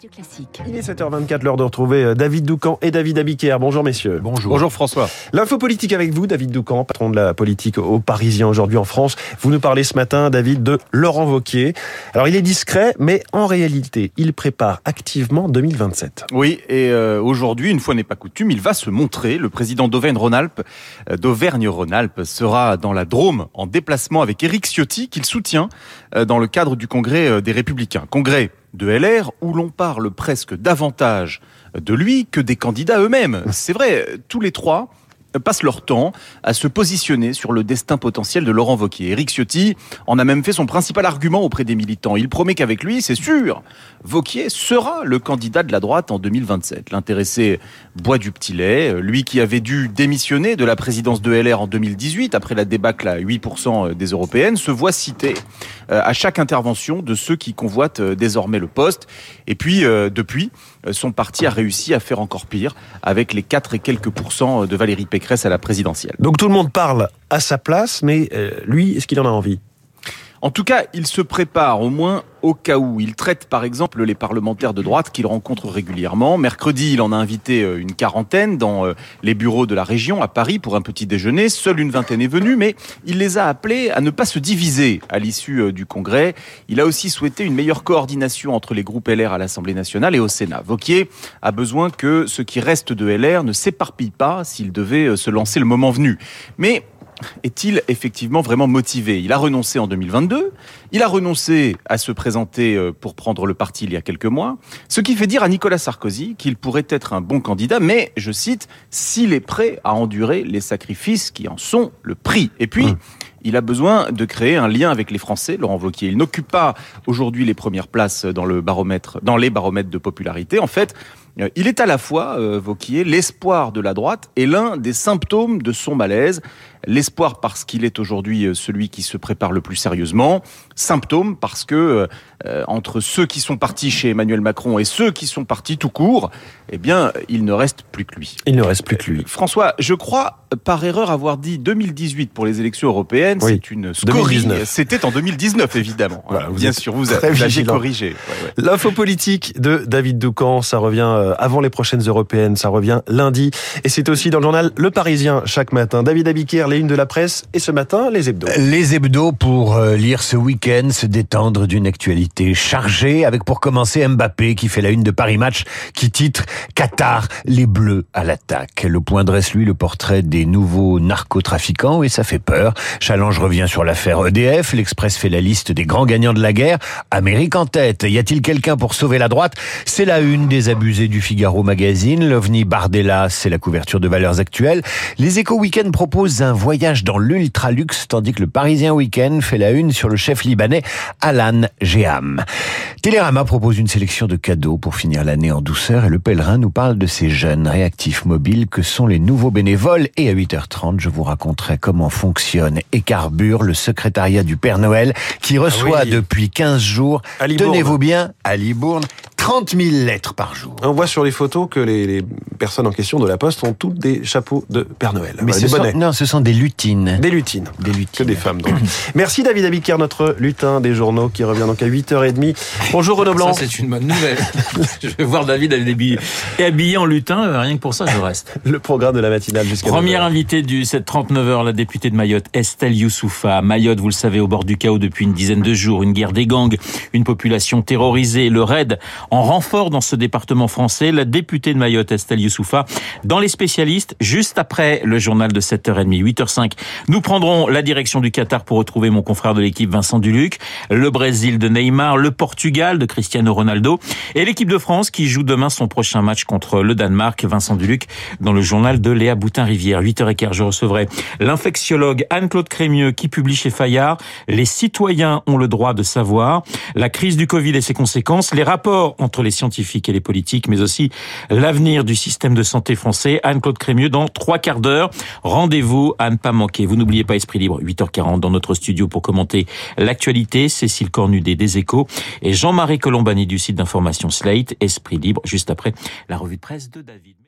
Radio Classique. Il est 7h24, l'heure de retrouver euh, David Doucan et David Abiker. Bonjour messieurs. Bonjour. Bonjour François. L'info politique avec vous, David Doucan, patron de la politique au Parisien aujourd'hui en France. Vous nous parlez ce matin, David, de Laurent Vauquier. Alors il est discret, mais en réalité, il prépare activement 2027. Oui, et euh, aujourd'hui, une fois n'est pas coutume, il va se montrer. Le président d'Auvergne-Rhône-Alpes, euh, d'Auvergne-Rhône-Alpes sera dans la Drôme en déplacement avec Éric Ciotti, qu'il soutient euh, dans le cadre du congrès euh, des Républicains. Congrès de LR où l'on parle presque davantage de lui que des candidats eux-mêmes. C'est vrai, tous les trois passent leur temps à se positionner sur le destin potentiel de Laurent Wauquiez. Éric Ciotti en a même fait son principal argument auprès des militants. Il promet qu'avec lui, c'est sûr, Wauquiez sera le candidat de la droite en 2027. L'intéressé boit du petit lait, lui qui avait dû démissionner de la présidence de LR en 2018 après la débâcle à 8% des européennes, se voit cité euh, à chaque intervention de ceux qui convoitent euh, désormais le poste. Et puis, euh, depuis, son parti a réussi à faire encore pire avec les 4 et quelques pourcents de Valérie Pécresse à la présidentielle. Donc tout le monde parle à sa place, mais euh, lui, est-ce qu'il en a envie? En tout cas, il se prépare au moins au cas où. Il traite par exemple les parlementaires de droite qu'il rencontre régulièrement. Mercredi, il en a invité euh, une quarantaine dans euh, les bureaux de la région à Paris pour un petit déjeuner. Seule une vingtaine est venue, mais il les a appelés à ne pas se diviser à l'issue euh, du congrès. Il a aussi souhaité une meilleure coordination entre les groupes LR à l'Assemblée nationale et au Sénat. Vauquier a besoin que ce qui reste de LR ne s'éparpille pas s'il devait se lancer le moment venu. Mais est-il effectivement vraiment motivé? Il a renoncé en 2022, il a renoncé à se présenter euh, pour prendre le parti il y a quelques mois, ce qui fait dire à Nicolas Sarkozy qu'il pourrait être un bon candidat, mais, je cite, s'il est prêt à endurer les sacrifices qui en sont le prix. Et puis, il a besoin de créer un lien avec les Français, Laurent Wauquiez. Il n'occupe pas aujourd'hui les premières places dans le baromètre, dans les baromètres de popularité. En fait, euh, il est à la fois, euh, Vauquier, l'espoir de la droite et l'un des symptômes de son malaise. L'espoir parce qu'il est aujourd'hui euh, celui qui se prépare le plus sérieusement. Symptôme parce que euh, entre ceux qui sont partis chez Emmanuel Macron et ceux qui sont partis tout court, eh bien, il ne reste plus que lui. Il ne reste plus que lui. François, je crois par erreur avoir dit 2018 pour les élections européennes. Oui, C'est une scorie. 2019. C'était en 2019, évidemment. Voilà, vous Bien sûr, vous avez corrigé. Ouais, ouais. L'info politique de David Doucan, ça revient euh, avant les prochaines européennes, ça revient lundi. Et c'est aussi dans le journal Le Parisien chaque matin. David Abiker, les unes de la presse, et ce matin, les hebdos. Les hebdos pour euh, lire ce week-end, se détendre d'une actualité chargée, avec pour commencer Mbappé qui fait la une de Paris Match, qui titre Qatar, les Bleus à l'attaque. Le point dresse lui le portrait des nouveaux narcotrafiquants et ça fait peur. Challenge revient sur l'affaire EDF, l'Express fait la liste des grands gagnants de la guerre. Amérique en tête, y a-t-il quelqu'un pour sauver la droite? C'est la une des abusés du Figaro Magazine. L'OVNI Bardella, c'est la couverture de valeurs actuelles. Les Échos Week-end proposent un voyage dans l'ultraluxe, tandis que le Parisien Week-end fait la une sur le chef libanais Alan Geham. Télérama propose une sélection de cadeaux pour finir l'année en douceur et le pèlerin nous parle de ces jeunes réactifs mobiles que sont les nouveaux bénévoles et à 8h30 je vous raconterai comment fonctionne et carbure le secrétariat du Père Noël qui reçoit Ah oui. depuis 15 jours, tenez-vous bien, à Libourne, 30 000 lettres par jour. On voit sur les photos que les, les personnes en question de la Poste ont toutes des chapeaux de Père Noël. Mais Voilà, ce des sont, non, ce sont des lutines. Des lutines. Des Que lutines. des femmes, donc. Merci David Abiker, notre lutin des journaux, qui revient donc à 8h30. Bonjour Renaud Blanc. Ça, c'est une bonne nouvelle. je vais voir David habillé, habillé en lutin, euh, rien que pour ça, je reste. Le programme de la matinale jusqu'à Première 9h. invitée du 739h, la députée de Mayotte, Estelle Youssoufa. Mayotte, vous le savez, au bord du chaos depuis une dizaine de jours, une guerre des gangs, une population terrorisée, le raid en renfort dans ce département français. La députée de Mayotte, Estelle Youssoufa, dans les spécialistes, juste après le journal de 7h30, 8h05. Nous prendrons la direction du Qatar pour retrouver mon confrère de l'équipe, Vincent Duluc, le Brésil de Neymar, le Portugal de Cristiano Ronaldo et l'équipe de France qui joue demain son prochain match contre le Danemark, Vincent Duluc, dans le journal de Léa Boutin-Rivière. 8h15, je recevrai l'infectiologue Anne-Claude Crémieux qui publie chez Fayard Les citoyens ont le droit de savoir, la crise du Covid et ses conséquences, les rapports entre les scientifiques et les politiques, mais aussi l'avenir du système de santé français. Anne-Claude Crémieux dans trois quarts d'heure. Rendez-vous à ne pas manquer. Vous n'oubliez pas Esprit Libre, 8h40 dans notre studio pour commenter l'actualité. Cécile Cornudet des Échos et Jean-Marie Colombani du site d'information Slate. Esprit Libre, juste après la revue de presse de David.